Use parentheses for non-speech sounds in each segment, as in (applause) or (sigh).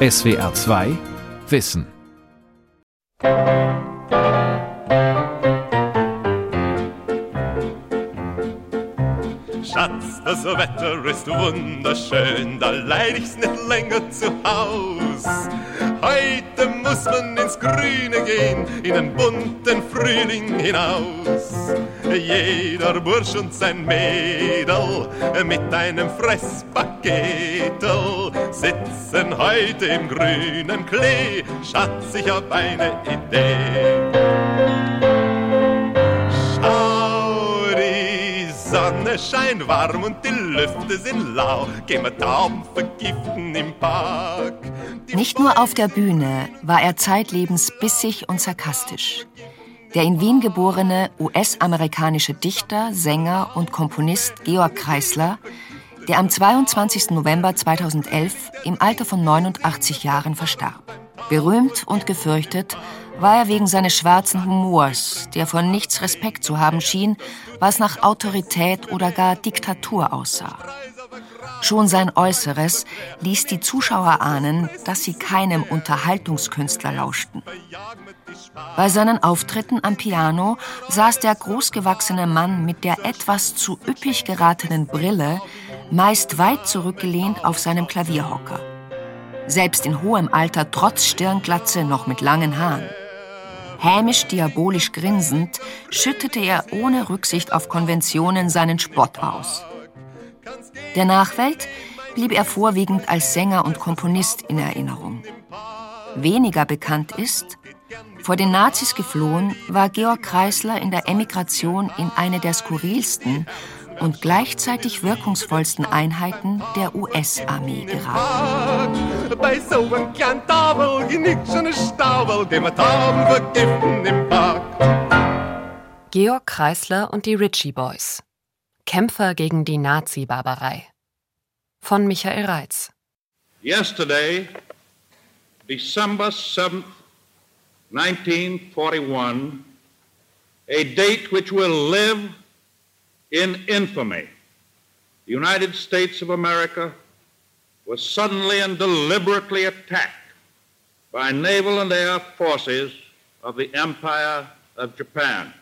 SWR 2 Wissen. Schatz, das Wetter ist wunderschön, da leid ich's nicht länger zu Haus. Heute muss man ins Grüne gehen, in den bunten Frühling hinaus. Jeder Bursch und sein Mädel mit einem Fresspaketel sitzen heute im grünen Klee. Schatz, ich hab eine Idee. Sonne scheint warm und die Lüfte sind lau. Gehen wir Tauben vergiften im Park. Die Nicht nur auf der Bühne war er zeitlebens bissig und sarkastisch. Der in Wien geborene US-amerikanische Dichter, Sänger und Komponist Georg Kreisler, der am 22. November 2011 im Alter von 89 Jahren verstarb. Berühmt und gefürchtet war er wegen seines schwarzen Humors, der von nichts Respekt zu haben schien, was nach Autorität oder gar Diktatur aussah. Schon sein Äußeres ließ die Zuschauer ahnen, dass sie keinem Unterhaltungskünstler lauschten. Bei seinen Auftritten am Piano saß der großgewachsene Mann mit der etwas zu üppig geratenen Brille meist weit zurückgelehnt auf seinem Klavierhocker. Selbst in hohem Alter trotz Stirnglatze noch mit langen Haaren. Hämisch diabolisch grinsend schüttete er ohne Rücksicht auf Konventionen seinen Spott aus. Der Nachwelt blieb er vorwiegend als Sänger und Komponist in Erinnerung. Weniger bekannt ist, vor den Nazis geflohen, war Georg Kreisler in der Emigration in eine der skurrilsten und gleichzeitig wirkungsvollsten Einheiten der US-Armee geraten. Georg Kreisler und die Ritchie Boys. Kämpfer gegen die Nazi-Barbarei. Von Michael Reitz. Yesterday, December 7th, 1941, a date which will live in infamy. The United States of America was suddenly and deliberately attacked by naval and air forces of the Empire of Japan.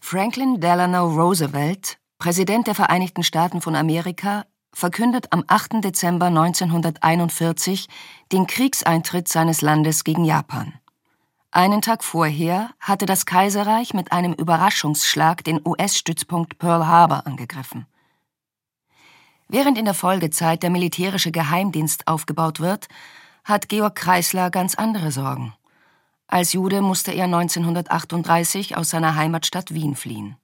Franklin Delano Roosevelt, Präsident der Vereinigten Staaten von Amerika, verkündet am 8. Dezember 1941 den Kriegseintritt seines Landes gegen Japan. Einen Tag vorher hatte das Kaiserreich mit einem Überraschungsschlag den US-Stützpunkt Pearl Harbor angegriffen. Während in der Folgezeit der militärische Geheimdienst aufgebaut wird, hat Georg Kreisler ganz andere Sorgen. Als Jude musste er 1938 aus seiner Heimatstadt Wien fliehen.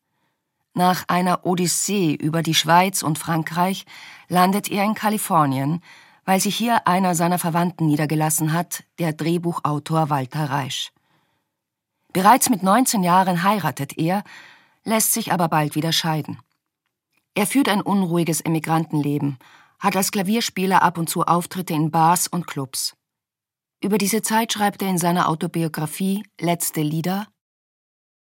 Nach einer Odyssee über die Schweiz und Frankreich landet er in Kalifornien, weil sich hier einer seiner Verwandten niedergelassen hat, der Drehbuchautor Walter Reisch. Bereits mit 19 Jahren heiratet er, lässt sich aber bald wieder scheiden. Er führt ein unruhiges Emigrantenleben, hat als Klavierspieler ab und zu Auftritte in Bars und Clubs. Über diese Zeit schreibt er in seiner Autobiografie Letzte Lieder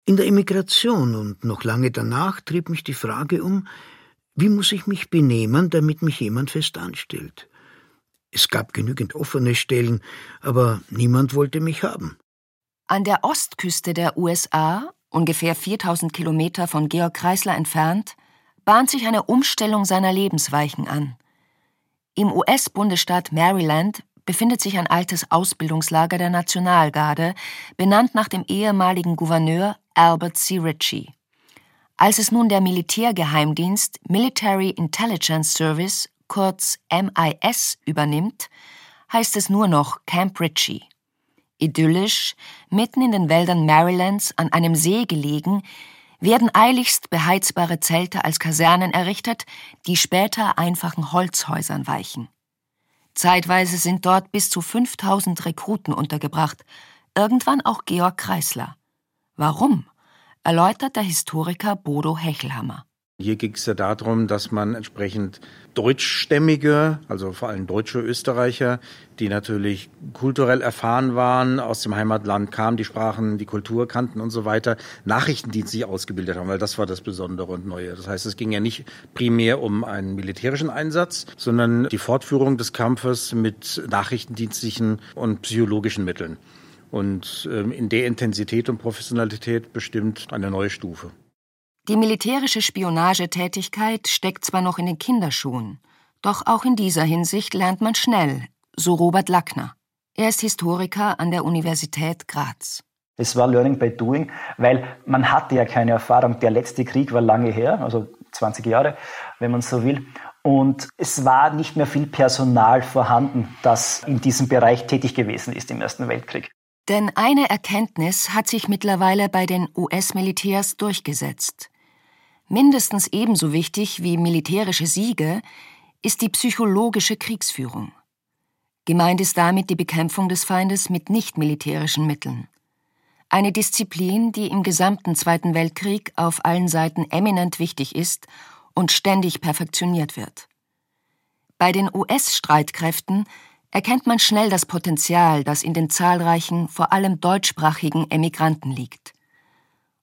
In der Emigration und noch lange danach trieb mich die Frage um, wie muss ich mich benehmen, damit mich jemand fest anstellt. Es gab genügend offene Stellen, aber niemand wollte mich haben. An der Ostküste der USA, ungefähr 4000 Kilometer von Georg Kreisler entfernt, bahnt sich eine Umstellung seiner Lebensweichen an. Im US-Bundesstaat Maryland befindet sich ein altes Ausbildungslager der Nationalgarde, benannt nach dem ehemaligen Gouverneur Albert C. Ritchie. Als es nun der Militärgeheimdienst Military Intelligence Service, kurz MIS, übernimmt, heißt es nur noch Camp Ritchie. Idyllisch, mitten in den Wäldern Marylands an einem See gelegen, werden eiligst beheizbare Zelte als Kasernen errichtet, die später einfachen Holzhäusern weichen. Zeitweise sind dort bis zu 5000 Rekruten untergebracht, irgendwann auch Georg Kreisler. Warum? erläutert der Historiker Bodo Hechelhammer. Hier ging es ja darum, dass man entsprechend Deutschstämmige, also vor allem deutsche Österreicher, die natürlich kulturell erfahren waren, aus dem Heimatland kamen, die Sprachen, die Kultur kannten und so weiter, Nachrichtendienstlich ausgebildet haben, weil das war das Besondere und Neue. Das heißt, es ging ja nicht primär um einen militärischen Einsatz, sondern die Fortführung des Kampfes mit nachrichtendienstlichen und psychologischen Mitteln. Und ähm, in der Intensität und Professionalität bestimmt eine neue Stufe. Die militärische Spionagetätigkeit steckt zwar noch in den Kinderschuhen, doch auch in dieser Hinsicht lernt man schnell, so Robert Lackner. Er ist Historiker an der Universität Graz. Es war Learning by Doing, weil man hatte ja keine Erfahrung. Der letzte Krieg war lange her, also 20 Jahre, wenn man so will. Und es war nicht mehr viel Personal vorhanden, das in diesem Bereich tätig gewesen ist im Ersten Weltkrieg. Denn eine Erkenntnis hat sich mittlerweile bei den US-Militärs durchgesetzt. Mindestens ebenso wichtig wie militärische Siege ist die psychologische Kriegsführung. Gemeint ist damit die Bekämpfung des Feindes mit nichtmilitärischen Mitteln. Eine Disziplin, die im gesamten Zweiten Weltkrieg auf allen Seiten eminent wichtig ist und ständig perfektioniert wird. Bei den US-Streitkräften erkennt man schnell das Potenzial, das in den zahlreichen, vor allem deutschsprachigen Emigranten liegt.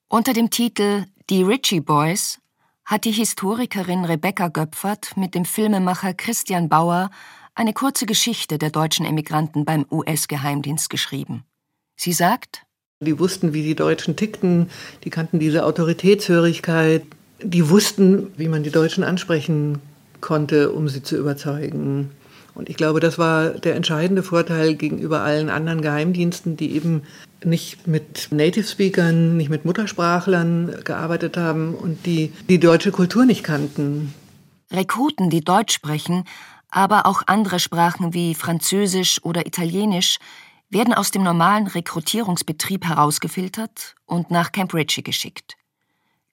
Unter dem Titel Die Ritchie Boys hat die Historikerin Rebecca Göpfert mit dem Filmemacher Christian Bauer eine kurze Geschichte der deutschen Emigranten beim US-Geheimdienst geschrieben. Sie sagt, die wussten, wie die Deutschen tickten, die kannten diese Autoritätshörigkeit, die wussten, wie man die Deutschen ansprechen konnte, um sie zu überzeugen. Und ich glaube, das war der entscheidende Vorteil gegenüber allen anderen Geheimdiensten, die eben nicht mit Native Speakern, nicht mit Muttersprachlern gearbeitet haben und die die deutsche Kultur nicht kannten. Rekruten, die Deutsch sprechen, aber auch andere Sprachen wie Französisch oder Italienisch, werden aus dem normalen Rekrutierungsbetrieb herausgefiltert und nach Camp Ritchie geschickt.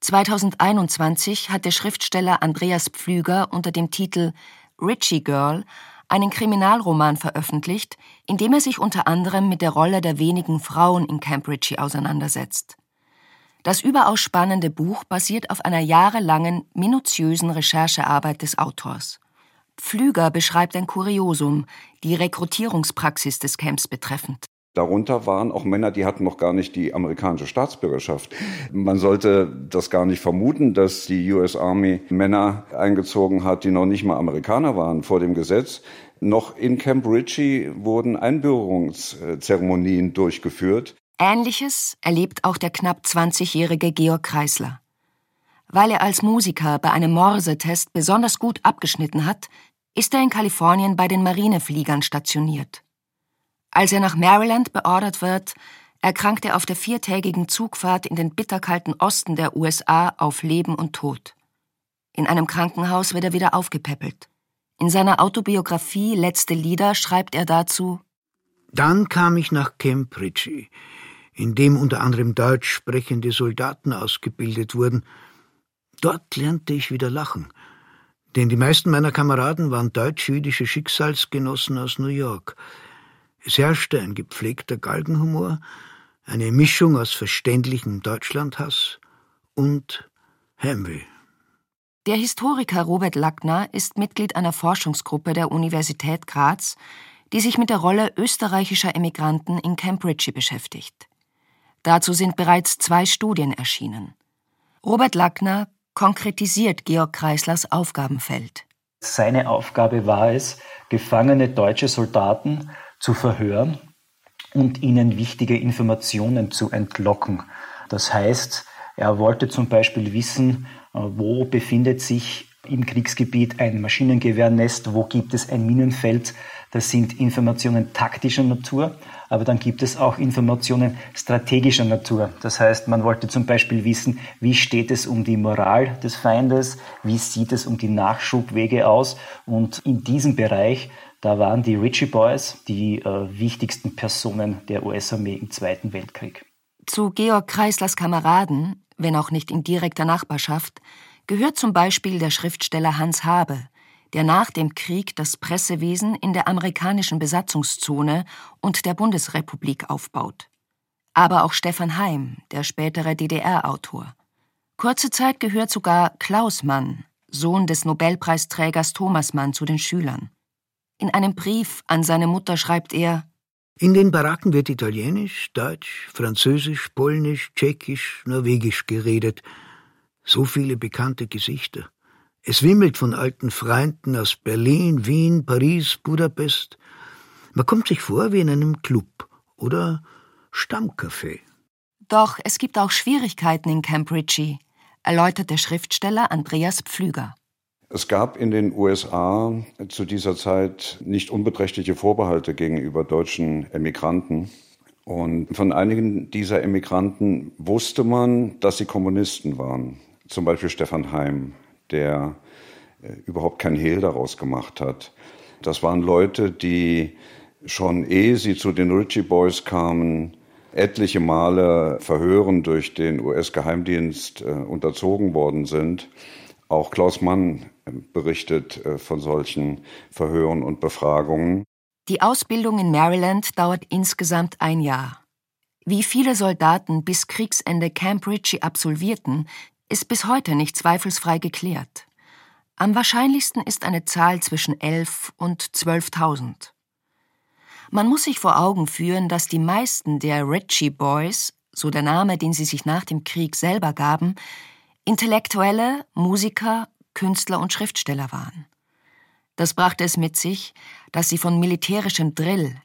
2021 hat der Schriftsteller Andreas Pflüger unter dem Titel Ritchie Girl einen Kriminalroman veröffentlicht, in dem er sich unter anderem mit der Rolle der wenigen Frauen in Camp Ritchie auseinandersetzt. Das überaus spannende Buch basiert auf einer jahrelangen, minutiösen Recherchearbeit des Autors. Pflüger beschreibt ein Kuriosum, die Rekrutierungspraxis des Camps betreffend. Darunter waren auch Männer, die hatten noch gar nicht die amerikanische Staatsbürgerschaft. Man sollte das gar nicht vermuten, dass die US Army Männer eingezogen hat, die noch nicht mal Amerikaner waren vor dem Gesetz. Noch in Camp Ritchie wurden Einbürgerungszeremonien durchgeführt. Ähnliches erlebt auch der knapp 20-jährige Georg Kreisler. Weil er als Musiker bei einem Morse-Test besonders gut abgeschnitten hat, ist er in Kalifornien bei den Marinefliegern stationiert. Als er nach Maryland beordert wird, erkrankt er auf der viertägigen Zugfahrt in den bitterkalten Osten der USA auf Leben und Tod. In einem Krankenhaus wird er wieder aufgepäppelt. In seiner Autobiografie Letzte Lieder schreibt er dazu Dann kam ich nach Camp Ritchie, in dem unter anderem deutsch sprechende Soldaten ausgebildet wurden. Dort lernte ich wieder lachen, denn die meisten meiner Kameraden waren deutsch-jüdische Schicksalsgenossen aus New York. Es herrschte ein gepflegter Galgenhumor, eine Mischung aus verständlichem Deutschlandhass und Heimweh. Der Historiker Robert Lackner ist Mitglied einer Forschungsgruppe der Universität Graz, die sich mit der Rolle österreichischer Emigranten in Camp Ritchie beschäftigt. Dazu sind bereits zwei Studien erschienen. Robert Lackner konkretisiert Georg Kreislers Aufgabenfeld. Seine Aufgabe war es, gefangene deutsche Soldaten zu verhören und ihnen wichtige Informationen zu entlocken. Das heißt, er wollte zum Beispiel wissen, äh, wo befindet sich im Kriegsgebiet ein Maschinengewehrnest, wo gibt es ein Minenfeld. Das sind Informationen taktischer Natur, aber dann gibt es auch Informationen strategischer Natur. Das heißt, man wollte zum Beispiel wissen, wie steht es um die Moral des Feindes, wie sieht es um die Nachschubwege aus. Und in diesem Bereich da waren die Ritchie Boys die äh, wichtigsten Personen der US-Armee im Zweiten Weltkrieg. Zu Georg Kreislers Kameraden, wenn auch nicht in direkter Nachbarschaft, gehört zum Beispiel der Schriftsteller Hans Habe, der nach dem Krieg das Pressewesen in der amerikanischen Besatzungszone und der Bundesrepublik aufbaut. Aber auch Stefan Heim, der spätere DDR-Autor. Kurze Zeit gehört sogar Klaus Mann, Sohn des Nobelpreisträgers Thomas Mann, zu den Schülern. In einem Brief an seine Mutter schreibt er In den Baracken wird Italienisch, Deutsch, Französisch, Polnisch, Tschechisch, Norwegisch geredet. So viele bekannte Gesichter. Es wimmelt von alten Freunden aus Berlin, Wien, Paris, Budapest. Man kommt sich vor wie in einem Club oder Stammcafé. Doch es gibt auch Schwierigkeiten in Camp Ritchie, erläutert der Schriftsteller Andreas Pflüger. Es gab in den USA zu dieser Zeit nicht unbeträchtliche Vorbehalte gegenüber deutschen Emigranten. Und von einigen dieser Emigranten wusste man, dass sie Kommunisten waren. Zum Beispiel Stefan Heim, der äh, überhaupt kein Hehl daraus gemacht hat. Das waren Leute, die schon ehe sie zu den Ritchie Boys kamen, etliche Male Verhören durch den US-Geheimdienst äh, unterzogen worden sind. Auch Klaus Mann berichtet äh, von solchen Verhören und Befragungen. Die Ausbildung in Maryland dauert insgesamt ein Jahr. Wie viele Soldaten bis Kriegsende Camp Ritchie absolvierten, ist bis heute nicht zweifelsfrei geklärt. Am wahrscheinlichsten ist eine Zahl zwischen 11 und 12.000. Man muss sich vor Augen führen, dass die meisten der Ritchie Boys, so der Name, den sie sich nach dem Krieg selber gaben, Intellektuelle, Musiker, Künstler und Schriftsteller waren. Das brachte es mit sich, dass sie von militärischem Drill,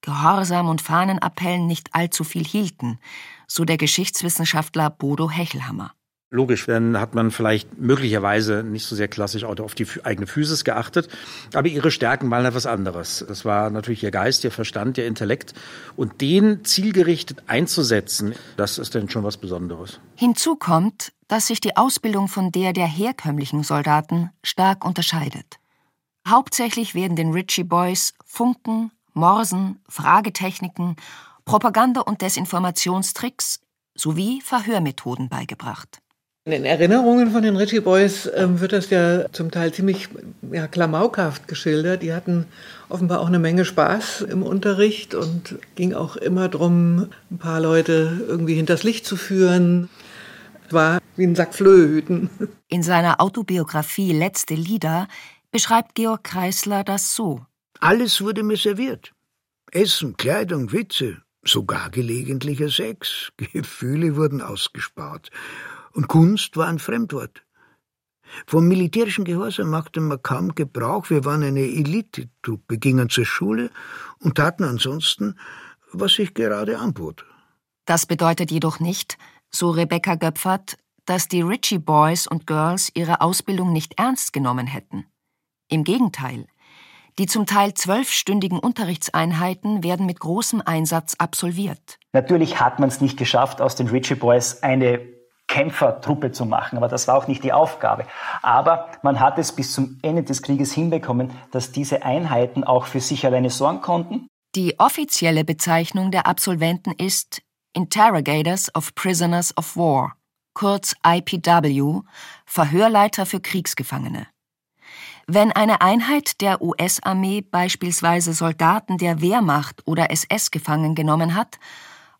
Gehorsam und Fahnenappellen nicht allzu viel hielten, so der Geschichtswissenschaftler Bodo Hechelhammer. Logisch, dann hat man vielleicht möglicherweise nicht so sehr klassisch auch auf die eigene Physis geachtet, aber ihre Stärken waren etwas anderes. Das war natürlich ihr Geist, ihr Verstand, ihr Intellekt und den zielgerichtet einzusetzen, das ist dann schon was Besonderes. Hinzu kommt, dass sich die Ausbildung von der der herkömmlichen Soldaten stark unterscheidet. Hauptsächlich werden den Ritchie Boys Funken, Morsen, Fragetechniken, Propaganda- und Desinformationstricks sowie Verhörmethoden beigebracht. In den Erinnerungen von den Ritchie Boys äh, wird das ja zum Teil ziemlich ja, klamaukhaft geschildert. Die hatten offenbar auch eine Menge Spaß im Unterricht und ging auch immer darum, ein paar Leute irgendwie hinters Licht zu führen. Es war wie ein Sack Flöhüten. In seiner Autobiografie Letzte Lieder beschreibt Georg Kreisler das so. Alles wurde mir serviert. Essen, Kleidung, Witze, sogar gelegentlicher Sex. (laughs) Gefühle wurden ausgespart. Und Kunst war ein Fremdwort. Vom militärischen Gehorsam machte man kaum Gebrauch. Wir waren eine Elitetruppe, gingen zur Schule und taten ansonsten, was sich gerade anbot. Das bedeutet jedoch nicht, so Rebecca Göpfert, dass die Ritchie Boys und Girls ihre Ausbildung nicht ernst genommen hätten. Im Gegenteil. Die zum Teil zwölfstündigen Unterrichtseinheiten werden mit großem Einsatz absolviert. Natürlich hat man es nicht geschafft, aus den Ritchie Boys eine Kämpfertruppe zu machen, aber das war auch nicht die Aufgabe. Aber man hat es bis zum Ende des Krieges hinbekommen, dass diese Einheiten auch für sich alleine sorgen konnten. Die offizielle Bezeichnung der Absolventen ist Interrogators of Prisoners of War, kurz IPW, Verhörleiter für Kriegsgefangene. Wenn eine Einheit der US-Armee beispielsweise Soldaten der Wehrmacht oder SS gefangen genommen hat,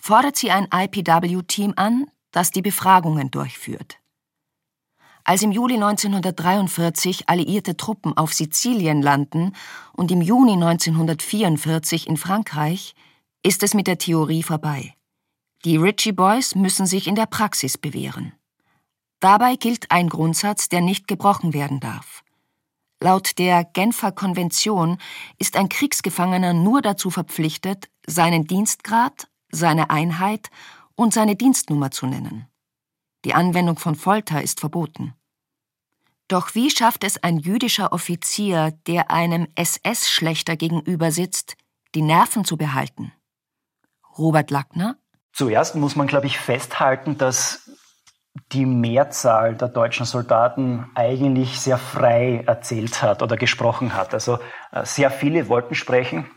fordert sie ein IPW-Team an, das die Befragungen durchführt. Als im Juli 1943 alliierte Truppen auf Sizilien landen und im Juni 1944 in Frankreich, ist es mit der Theorie vorbei. Die Ritchie Boys müssen sich in der Praxis bewähren. Dabei gilt ein Grundsatz, der nicht gebrochen werden darf. Laut der Genfer Konvention ist ein Kriegsgefangener nur dazu verpflichtet, seinen Dienstgrad, seine Einheit und seine Dienstnummer zu nennen. Die Anwendung von Folter ist verboten. Doch wie schafft es ein jüdischer Offizier, der einem SS-Schlechter gegenüber sitzt, die Nerven zu behalten? Robert Lackner? Zuerst muss man, glaube ich, festhalten, dass die Mehrzahl der deutschen Soldaten eigentlich sehr frei erzählt hat oder gesprochen hat. Also äh, sehr viele wollten sprechen,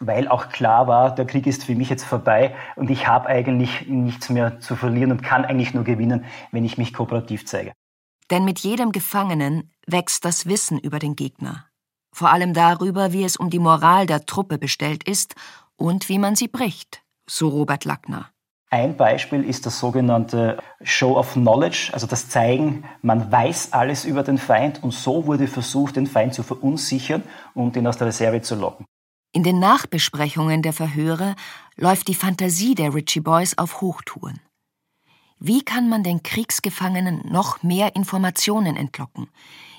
weil auch klar war, der Krieg ist für mich jetzt vorbei und ich habe eigentlich nichts mehr zu verlieren und kann eigentlich nur gewinnen, wenn ich mich kooperativ zeige. Denn mit jedem Gefangenen wächst das Wissen über den Gegner. Vor allem darüber, wie es um die Moral der Truppe bestellt ist und wie man sie bricht, so Robert Lackner. Ein Beispiel ist das sogenannte Show of Knowledge, also das Zeigen, man weiß alles über den Feind und so wurde versucht, den Feind zu verunsichern und ihn aus der Reserve zu locken. In den Nachbesprechungen der Verhöre läuft die Fantasie der Ritchie Boys auf Hochtouren. Wie kann man den Kriegsgefangenen noch mehr Informationen entlocken?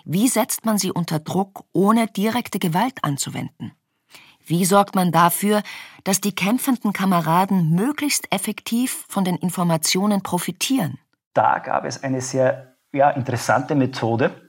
Wie setzt man sie unter Druck, ohne direkte Gewalt anzuwenden? Wie sorgt man dafür, dass die kämpfenden Kameraden möglichst effektiv von den Informationen profitieren? Da gab es eine sehr ja, interessante Methode,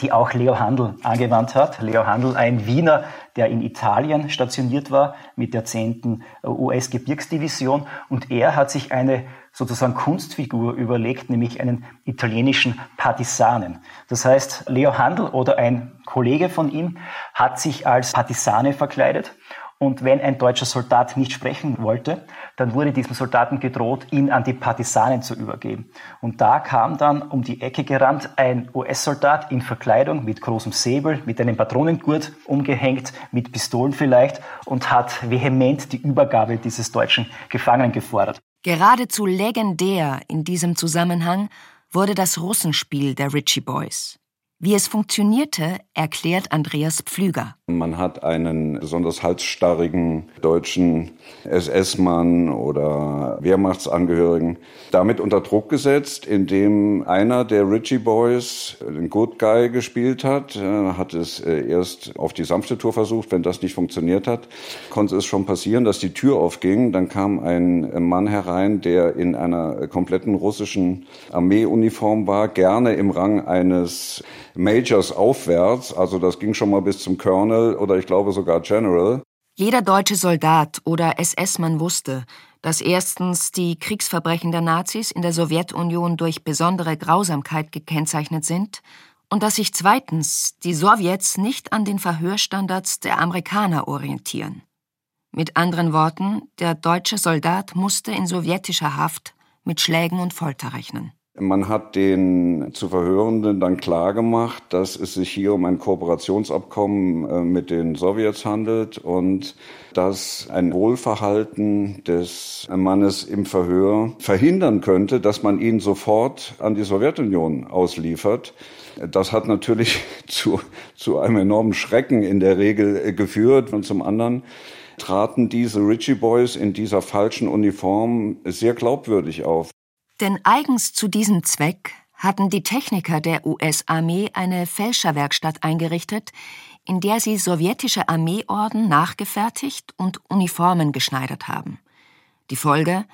die auch Leo Handel angewandt hat. Leo Handel, ein Wiener, der in Italien stationiert war mit der 10. US-Gebirgsdivision. Und er hat sich eine sozusagen Kunstfigur überlegt, nämlich einen italienischen Partisanen. Das heißt, Leo Handel oder ein Kollege von ihm hat sich als Partisane verkleidet und wenn ein deutscher Soldat nicht sprechen wollte, dann wurde diesem Soldaten gedroht, ihn an die Partisanen zu übergeben. Und da kam dann um die Ecke gerannt ein US-Soldat in Verkleidung mit großem Säbel, mit einem Patronengurt umgehängt, mit Pistolen vielleicht und hat vehement die Übergabe dieses deutschen Gefangenen gefordert. Geradezu legendär in diesem Zusammenhang wurde das Russenspiel der Ritchie Boys. Wie es funktionierte, erklärt Andreas Pflüger. Man hat einen besonders halsstarrigen deutschen SS-Mann oder Wehrmachtsangehörigen damit unter Druck gesetzt, indem einer der Ritchie Boys den Good Guy gespielt hat, hat es äh, erst auf die sanfte Tour versucht. Wenn das nicht funktioniert hat, konnte es schon passieren, dass die Tür aufging. Dann kam ein Mann herein, der in einer kompletten russischen Armeeuniform war, gerne im Rang eines Majors aufwärts, also das ging schon mal bis zum Colonel oder ich glaube sogar General. Jeder deutsche Soldat oder SS-Mann wusste, dass erstens die Kriegsverbrechen der Nazis in der Sowjetunion durch besondere Grausamkeit gekennzeichnet sind und dass sich zweitens die Sowjets nicht an den Verhörstandards der Amerikaner orientieren. Mit anderen Worten, der deutsche Soldat musste in sowjetischer Haft mit Schlägen und Folter rechnen. Man hat den zu Verhörenden dann klargemacht, dass es sich hier um ein Kooperationsabkommen äh, mit den Sowjets handelt und dass ein Wohlverhalten des Mannes im Verhör verhindern könnte, dass man ihn sofort an die Sowjetunion ausliefert. Das hat natürlich (laughs) zu, zu einem enormen Schrecken in der Regel äh, geführt und zum anderen traten diese Ritchie Boys in dieser falschen Uniform sehr glaubwürdig auf. Denn eigens zu diesem Zweck hatten die Techniker der US-Armee eine Fälscherwerkstatt eingerichtet, in der sie sowjetische Armeeorden nachgefertigt und Uniformen geschneidert haben. Die Folge?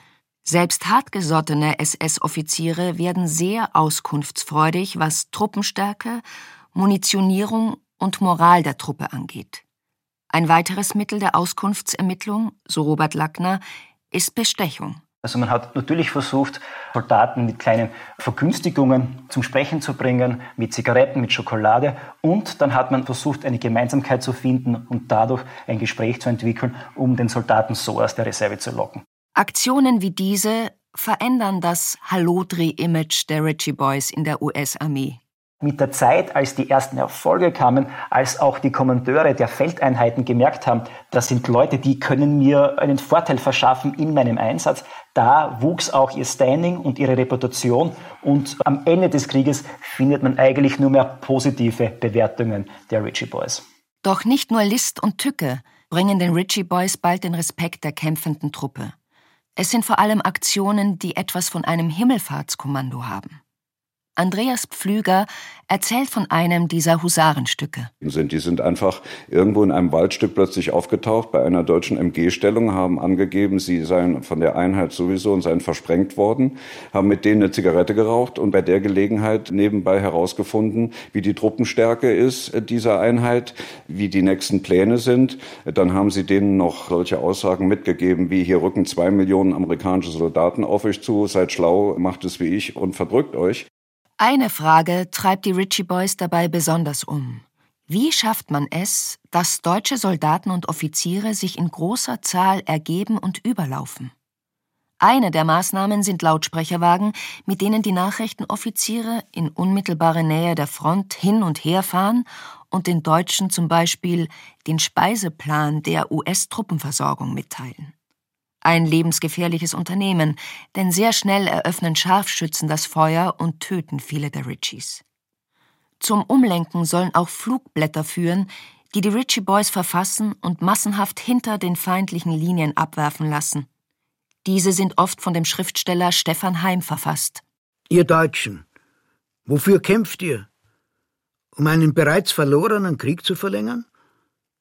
Selbst hartgesottene SS-Offiziere werden sehr auskunftsfreudig, was Truppenstärke, Munitionierung und Moral der Truppe angeht. Ein weiteres Mittel der Auskunftsermittlung, so Robert Lackner, ist Bestechung. Also man hat natürlich versucht, Soldaten mit kleinen Vergünstigungen zum Sprechen zu bringen, mit Zigaretten, mit Schokolade. Und dann hat man versucht, eine Gemeinsamkeit zu finden und dadurch ein Gespräch zu entwickeln, um den Soldaten so aus der Reserve zu locken. Aktionen wie diese verändern das Hallodri-Image der Ritchie Boys in der US-Armee mit der Zeit, als die ersten Erfolge kamen, als auch die Kommandeure der Feldeinheiten gemerkt haben, das sind Leute, die können mir einen Vorteil verschaffen in meinem Einsatz, da wuchs auch ihr Standing und ihre Reputation und am Ende des Krieges findet man eigentlich nur mehr positive Bewertungen der Ritchie Boys. Doch nicht nur List und Tücke bringen den Ritchie Boys bald den Respekt der kämpfenden Truppe. Es sind vor allem Aktionen, die etwas von einem Himmelfahrtskommando haben. Andreas Pflüger erzählt von einem dieser Husarenstücke. Die sind einfach irgendwo in einem Waldstück plötzlich aufgetaucht bei einer deutschen MG-Stellung, haben angegeben, sie seien von der Einheit sowieso und seien versprengt worden, haben mit denen eine Zigarette geraucht und bei der Gelegenheit nebenbei herausgefunden, wie die Truppenstärke ist dieser Einheit, wie die nächsten Pläne sind. Dann haben sie denen noch solche Aussagen mitgegeben, wie hier rücken zwei Millionen amerikanische Soldaten auf euch zu, seid schlau, macht es wie ich und verdrückt euch. Eine Frage treibt die Ritchie Boys dabei besonders um. Wie schafft man es, dass deutsche Soldaten und Offiziere sich in großer Zahl ergeben und überlaufen? Eine der Maßnahmen sind Lautsprecherwagen, mit denen die Nachrichtenoffiziere in unmittelbare Nähe der Front hin und her fahren und den Deutschen zum Beispiel den Speiseplan der US-Truppenversorgung mitteilen. Ein lebensgefährliches Unternehmen, denn sehr schnell eröffnen Scharfschützen das Feuer und töten viele der Richies. Zum Umlenken sollen auch Flugblätter führen, die die Ritchie Boys verfassen und massenhaft hinter den feindlichen Linien abwerfen lassen. Diese sind oft von dem Schriftsteller Stefan Heim verfasst. Ihr Deutschen, wofür kämpft ihr? Um einen bereits verlorenen Krieg zu verlängern?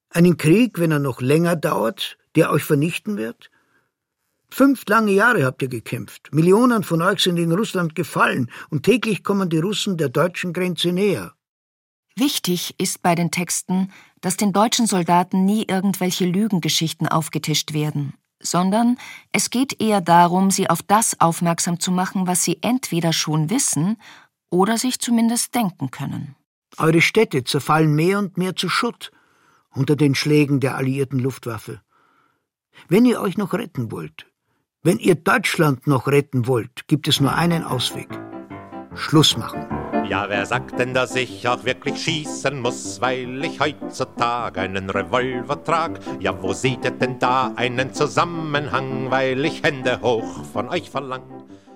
Einen Krieg, wenn er noch länger dauert, der euch vernichten wird? Fünf lange Jahre habt ihr gekämpft. Millionen von euch sind in Russland gefallen und täglich kommen die Russen der deutschen Grenze näher. Wichtig ist bei den Texten, dass den deutschen Soldaten nie irgendwelche Lügengeschichten aufgetischt werden, sondern es geht eher darum, sie auf das aufmerksam zu machen, was sie entweder schon wissen oder sich zumindest denken können. Eure Städte zerfallen mehr und mehr zu Schutt unter den Schlägen der alliierten Luftwaffe. Wenn ihr euch noch retten wollt, wenn ihr Deutschland noch retten wollt, gibt es nur einen Ausweg. Schluss machen. Ja, wer sagt denn, dass ich auch wirklich schießen muss, weil ich heutzutage einen Revolver trag? Ja, wo seht ihr denn da einen Zusammenhang, weil ich Hände hoch von euch verlang?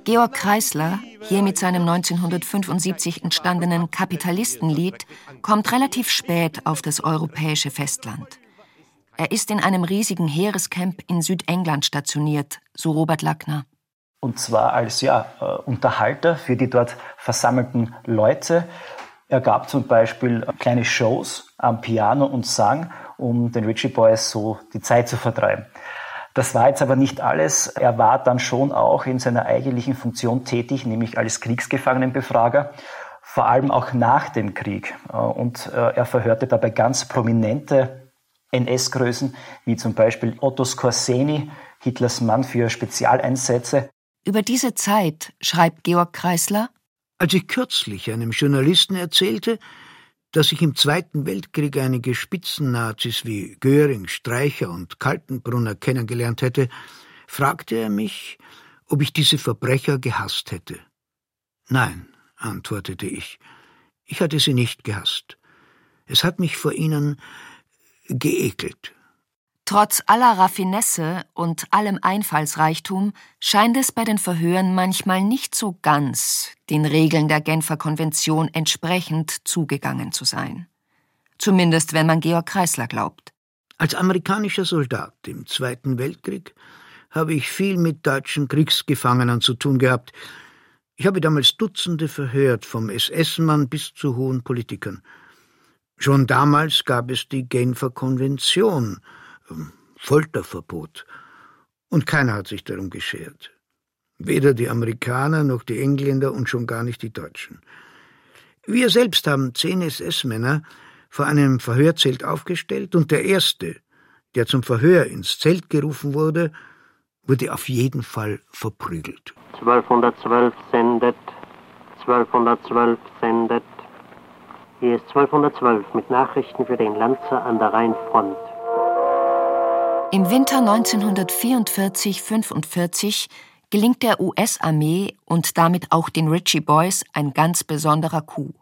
Georg Kreisler, hier mit seinem 1975 entstandenen Kapitalistenlied, kommt relativ spät auf das europäische Festland. Er ist in einem riesigen Heerescamp in Südengland stationiert, so Robert Lackner. Und zwar als ja, äh, Unterhalter für die dort versammelten Leute. Er gab zum Beispiel kleine Shows am Piano und sang, um den Richie Boys so die Zeit zu vertreiben. Das war jetzt aber nicht alles. Er war dann schon auch in seiner eigentlichen Funktion tätig, nämlich als Kriegsgefangenenbefrager, vor allem auch nach dem Krieg. Äh, und äh, er verhörte dabei ganz prominente NS-Größen, wie zum Beispiel Otto Skorseny, Hitlers Mann für Spezialeinsätze. Über diese Zeit schreibt Georg Kreisler, als ich kürzlich einem Journalisten erzählte, dass ich im Zweiten Weltkrieg einige Spitzennazis wie Göring, Streicher und Kaltenbrunner kennengelernt hätte, fragte er mich, ob ich diese Verbrecher gehasst hätte. Nein, antwortete ich, ich hatte sie nicht gehasst. Es hat mich vor ihnen geekelt. Trotz aller Raffinesse und allem Einfallsreichtum scheint es bei den Verhören manchmal nicht so ganz den Regeln der Genfer Konvention entsprechend zugegangen zu sein. Zumindest wenn man Georg Kreisler glaubt. Als amerikanischer Soldat im Zweiten Weltkrieg habe ich viel mit deutschen Kriegsgefangenen zu tun gehabt. Ich habe damals Dutzende verhört, vom SS-Mann bis zu hohen Politikern. Schon damals gab es die Genfer Konvention, ähm, Folterverbot, und keiner hat sich darum geschert. Weder die Amerikaner noch die Engländer und schon gar nicht die Deutschen. Wir selbst haben zehn SS-Männer vor einem Verhörzelt aufgestellt und der erste, der zum Verhör ins Zelt gerufen wurde, wurde auf jeden Fall verprügelt. 1212 sendet, 1212 sendet, hier ist 1212 mit Nachrichten für den Lanzer an der Rheinfront. Im Winter 1944-45 gelingt der US-Armee und damit auch den Ritchie Boys ein ganz besonderer Coup.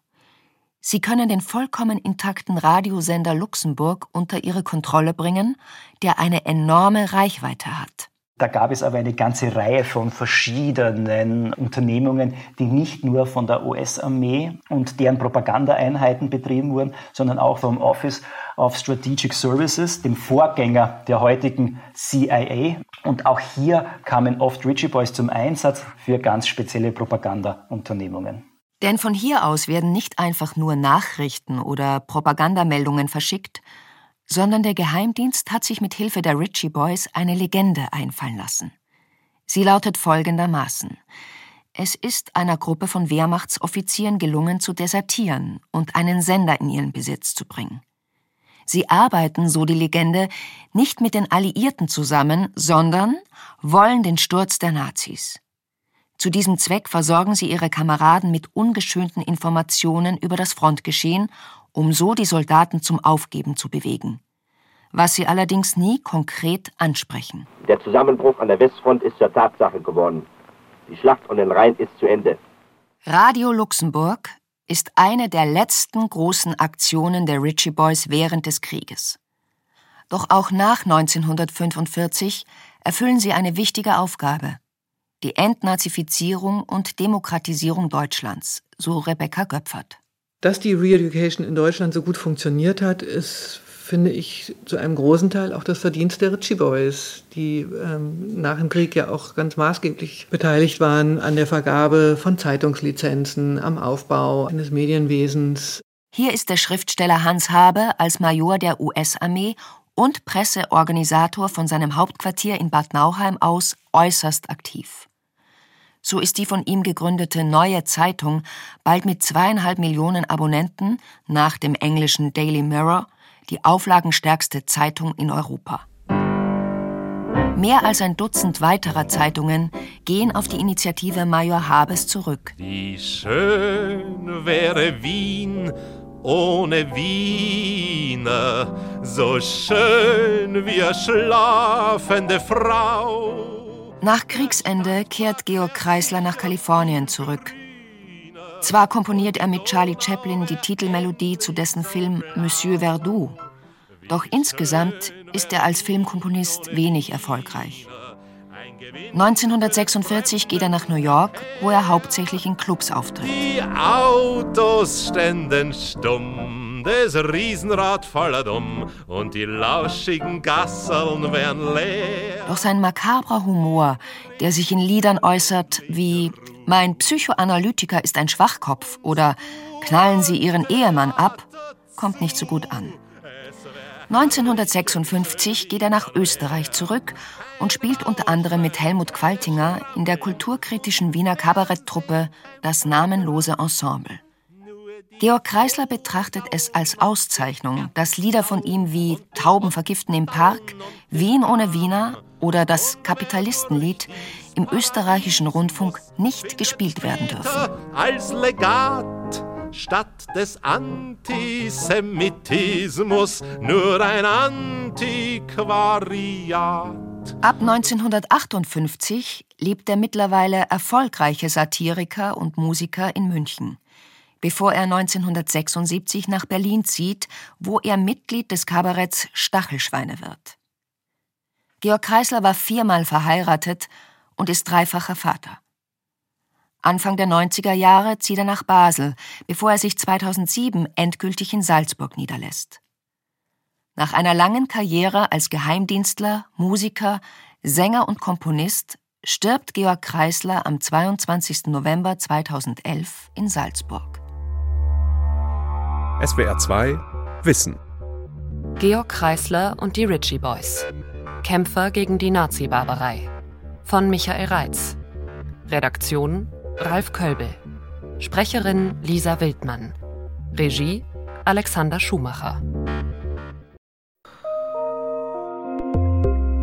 Sie können den vollkommen intakten Radiosender Luxemburg unter ihre Kontrolle bringen, der eine enorme Reichweite hat. Da gab es aber eine ganze Reihe von verschiedenen Unternehmungen, die nicht nur von der US-Armee und deren Propagandaeinheiten betrieben wurden, sondern auch vom Office of Strategic Services, dem Vorgänger der heutigen CIA. Und auch hier kamen oft Ritchie Boys zum Einsatz für ganz spezielle Propagandaunternehmungen. Denn von hier aus werden nicht einfach nur Nachrichten oder Propagandameldungen verschickt, sondern der Geheimdienst hat sich mit Hilfe der Ritchie Boys eine Legende einfallen lassen. Sie lautet folgendermaßen Es ist einer Gruppe von Wehrmachtsoffizieren gelungen zu desertieren und einen Sender in ihren Besitz zu bringen. Sie arbeiten, so die Legende, nicht mit den Alliierten zusammen, sondern wollen den Sturz der Nazis. Zu diesem Zweck versorgen sie ihre Kameraden mit ungeschönten Informationen über das Frontgeschehen um so die Soldaten zum Aufgeben zu bewegen. Was sie allerdings nie konkret ansprechen. Der Zusammenbruch an der Westfront ist zur Tatsache geworden. Die Schlacht um den Rhein ist zu Ende. Radio Luxemburg ist eine der letzten großen Aktionen der Ritchie Boys während des Krieges. Doch auch nach 1945 erfüllen sie eine wichtige Aufgabe. Die Entnazifizierung und Demokratisierung Deutschlands, so Rebecca Göpfert. Dass die Re-Education in Deutschland so gut funktioniert hat, ist, finde ich, zu einem großen Teil auch das Verdienst der Ritchie Boys, die ähm, nach dem Krieg ja auch ganz maßgeblich beteiligt waren an der Vergabe von Zeitungslizenzen, am Aufbau eines Medienwesens. Hier ist der Schriftsteller Hans Habe als Major der US-Armee und Presseorganisator von seinem Hauptquartier in Bad Nauheim aus äußerst aktiv. So ist die von ihm gegründete Neue Zeitung bald mit zweieinhalb Millionen Abonnenten nach dem englischen Daily Mirror die auflagenstärkste Zeitung in Europa. Mehr als ein Dutzend weiterer Zeitungen gehen auf die Initiative Major Habes zurück. Wie schön wäre Wien ohne Wiener, so schön wie eine schlafende Frau. Nach Kriegsende kehrt Georg Kreisler nach Kalifornien zurück. Zwar komponiert er mit Charlie Chaplin die Titelmelodie zu dessen Film Monsieur Verdoux, doch insgesamt ist er als Filmkomponist wenig erfolgreich. 1946 geht er nach New York, wo er hauptsächlich in Clubs auftritt. Die Autos ständen stumm das Riesenrad voller Dumm und die lauschigen Gasseln wären leer. Doch sein makabrer Humor, der sich in Liedern äußert wie Mein Psychoanalytiker ist ein Schwachkopf oder Knallen Sie Ihren Ehemann ab, kommt nicht so gut an. 1956 geht er nach Österreich zurück und spielt unter anderem mit Helmut Qualtinger in der kulturkritischen Wiener Kabaretttruppe Das namenlose Ensemble. Georg Kreisler betrachtet es als Auszeichnung, dass Lieder von ihm wie Tauben vergiften im Park, Wien ohne Wiener oder das Kapitalistenlied im österreichischen Rundfunk nicht gespielt werden dürfen. Als Legat statt des Antisemitismus nur ein Antiquariat. Ab 1958 lebt der mittlerweile erfolgreiche Satiriker und Musiker in München bevor er 1976 nach Berlin zieht, wo er Mitglied des Kabaretts Stachelschweine wird. Georg Kreisler war viermal verheiratet und ist dreifacher Vater. Anfang der 90er Jahre zieht er nach Basel, bevor er sich 2007 endgültig in Salzburg niederlässt. Nach einer langen Karriere als Geheimdienstler, Musiker, Sänger und Komponist stirbt Georg Kreisler am 22. November 2011 in Salzburg. SWR 2 Wissen. Georg Kreisler und die Ritchie Boys. Kämpfer gegen die Nazi-Barbarei. Von Michael Reitz. Redaktion Ralf Kölbel. Sprecherin Lisa Wildmann. Regie Alexander Schumacher.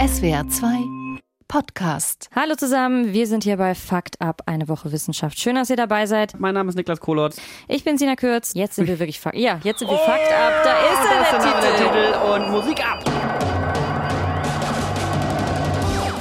SWR 2 Podcast. Hallo zusammen, wir sind hier bei Fakt Up, eine Woche Wissenschaft. Schön, dass ihr dabei seid. Mein Name ist Niklas Kohlotz. Ich bin Sina Kürz. Jetzt sind wir (laughs) wirklich Fakt. Ja, jetzt sind wir oh, Fakt Up. Da ist er, der, der Titel. Und Musik ab.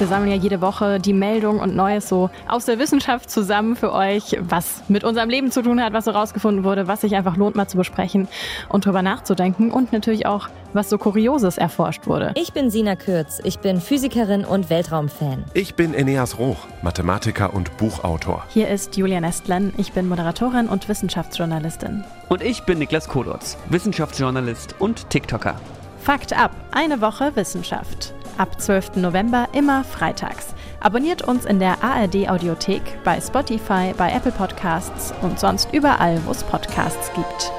Wir sammeln ja jede Woche die Meldung und Neues so aus der Wissenschaft zusammen für euch, was mit unserem Leben zu tun hat, was so rausgefunden wurde, was sich einfach lohnt mal zu besprechen und drüber nachzudenken und natürlich auch, was so Kurioses erforscht wurde. Ich bin Sina Kürz, ich bin Physikerin und Weltraumfan. Ich bin Eneas Roch, Mathematiker und Buchautor. Hier ist Julian Estlen, ich bin Moderatorin und Wissenschaftsjournalistin. Und ich bin Niklas Kodotz, Wissenschaftsjournalist und TikToker. Fakt ab, eine Woche Wissenschaft. Ab 12. November immer freitags. Abonniert uns in der ARD Audiothek, bei Spotify, bei Apple Podcasts und sonst überall, wo es Podcasts gibt.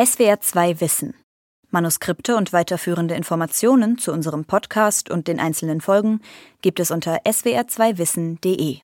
SWR 2 Wissen. Manuskripte und weiterführende Informationen zu unserem Podcast und den einzelnen Folgen gibt es unter swr2wissen.de.